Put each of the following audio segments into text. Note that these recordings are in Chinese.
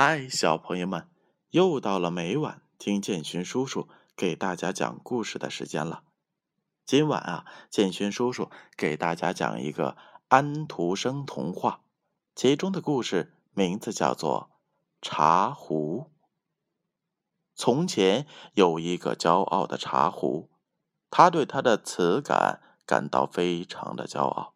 嗨，小朋友们，又到了每晚听建勋叔叔给大家讲故事的时间了。今晚啊，建勋叔叔给大家讲一个安徒生童话，其中的故事名字叫做《茶壶》。从前有一个骄傲的茶壶，他对他的瓷感感到非常的骄傲，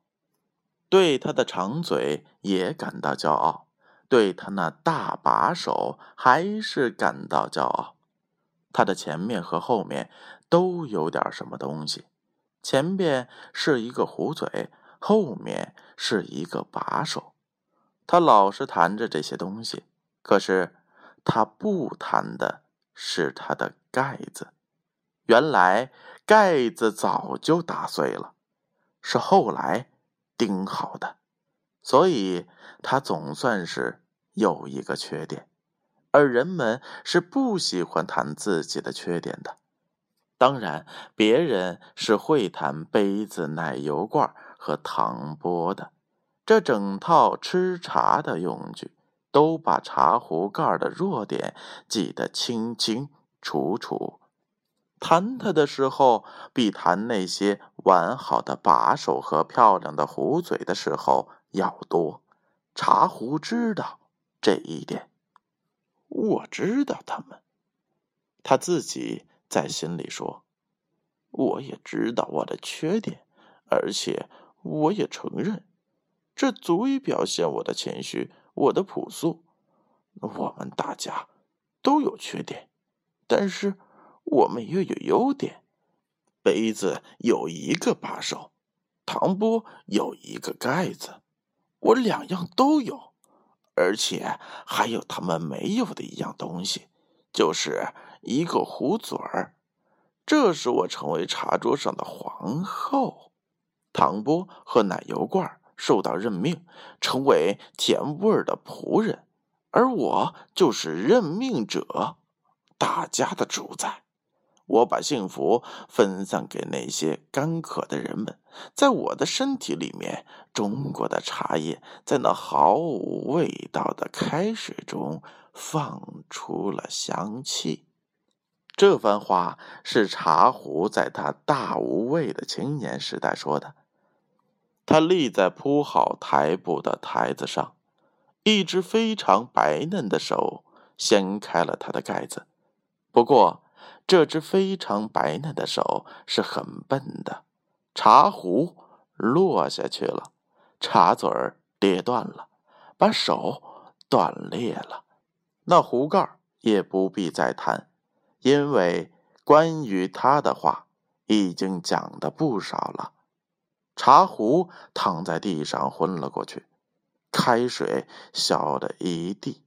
对他的长嘴也感到骄傲。对他那大把手还是感到骄傲，他的前面和后面都有点什么东西，前面是一个壶嘴，后面是一个把手。他老是弹着这些东西，可是他不弹的是他的盖子。原来盖子早就打碎了，是后来钉好的，所以他总算是。有一个缺点，而人们是不喜欢谈自己的缺点的。当然，别人是会谈杯子、奶油罐和糖钵的。这整套吃茶的用具，都把茶壶盖的弱点记得清清楚楚。谈它的时候，比谈那些完好的把手和漂亮的壶嘴的时候要多。茶壶知道。这一点，我知道他们。他自己在心里说：“我也知道我的缺点，而且我也承认，这足以表现我的谦虚，我的朴素。我们大家都有缺点，但是我们又有优点。杯子有一个把手，糖钵有一个盖子，我两样都有。”而且还有他们没有的一样东西，就是一个壶嘴儿。这使我成为茶桌上的皇后。糖钵和奶油罐受到任命，成为甜味儿的仆人，而我就是任命者，大家的主宰。我把幸福分散给那些干渴的人们，在我的身体里面，中国的茶叶在那毫无味道的开水中放出了香气。这番话是茶壶在他大无畏的青年时代说的。他立在铺好台布的台子上，一只非常白嫩的手掀开了它的盖子。不过。这只非常白嫩的手是很笨的，茶壶落下去了，茶嘴儿跌断了，把手断裂了。那壶盖也不必再谈，因为关于他的话已经讲的不少了。茶壶躺在地上昏了过去，开水浇了一地，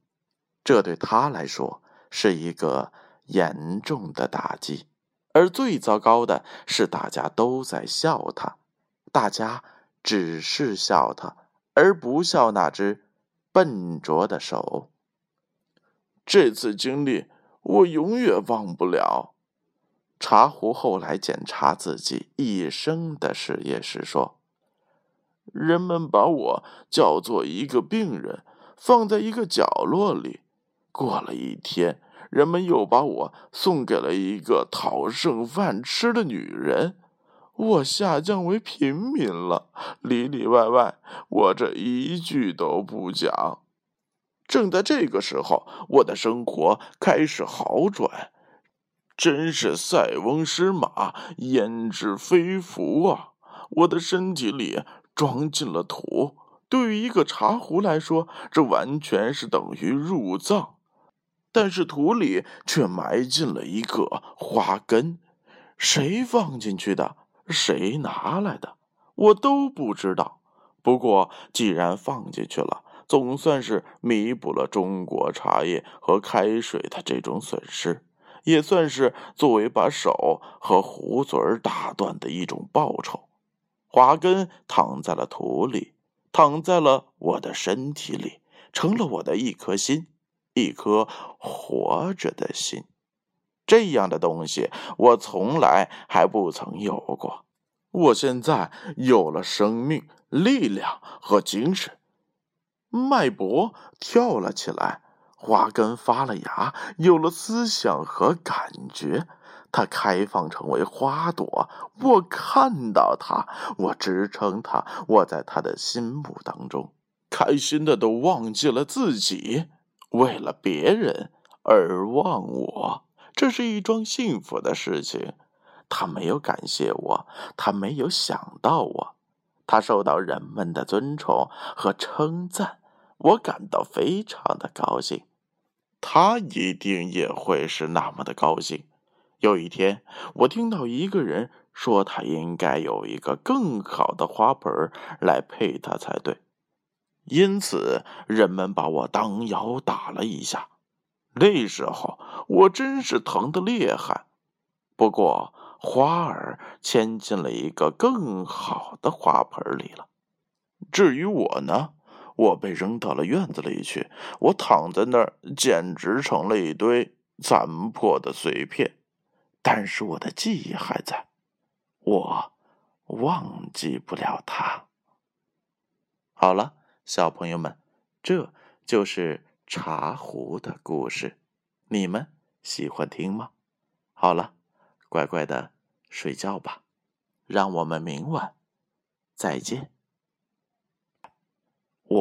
这对他来说是一个。严重的打击，而最糟糕的是，大家都在笑他，大家只是笑他，而不笑那只笨拙的手。这次经历我永远忘不了。茶壶后来检查自己一生的事业时说：“人们把我叫做一个病人，放在一个角落里，过了一天。”人们又把我送给了一个讨剩饭吃的女人，我下降为平民了，里里外外我这一句都不讲。正在这个时候，我的生活开始好转，真是塞翁失马焉知非福啊！我的身体里装进了土，对于一个茶壶来说，这完全是等于入葬。但是土里却埋进了一个花根，谁放进去的？谁拿来的？我都不知道。不过既然放进去了，总算是弥补了中国茶叶和开水的这种损失，也算是作为把手和壶嘴打断的一种报酬。花根躺在了土里，躺在了我的身体里，成了我的一颗心。一颗活着的心，这样的东西我从来还不曾有过。我现在有了生命、力量和精神。脉搏跳了起来，花根发了芽，有了思想和感觉，它开放成为花朵。我看到它，我支撑它，我在它的心目当中，开心的都忘记了自己，为了别人而忘我。这是一桩幸福的事情。他没有感谢我，他没有想到我，他受到人们的尊崇和称赞。我感到非常的高兴，他一定也会是那么的高兴。有一天，我听到一个人说，他应该有一个更好的花盆来配他才对，因此人们把我当腰打了一下。那时候我真是疼得厉害。不过花儿迁进了一个更好的花盆里了。至于我呢？我被扔到了院子里去，我躺在那儿，简直成了一堆残破的碎片。但是我的记忆还在，我忘记不了它。好了，小朋友们，这就是茶壶的故事，你们喜欢听吗？好了，乖乖的睡觉吧，让我们明晚再见。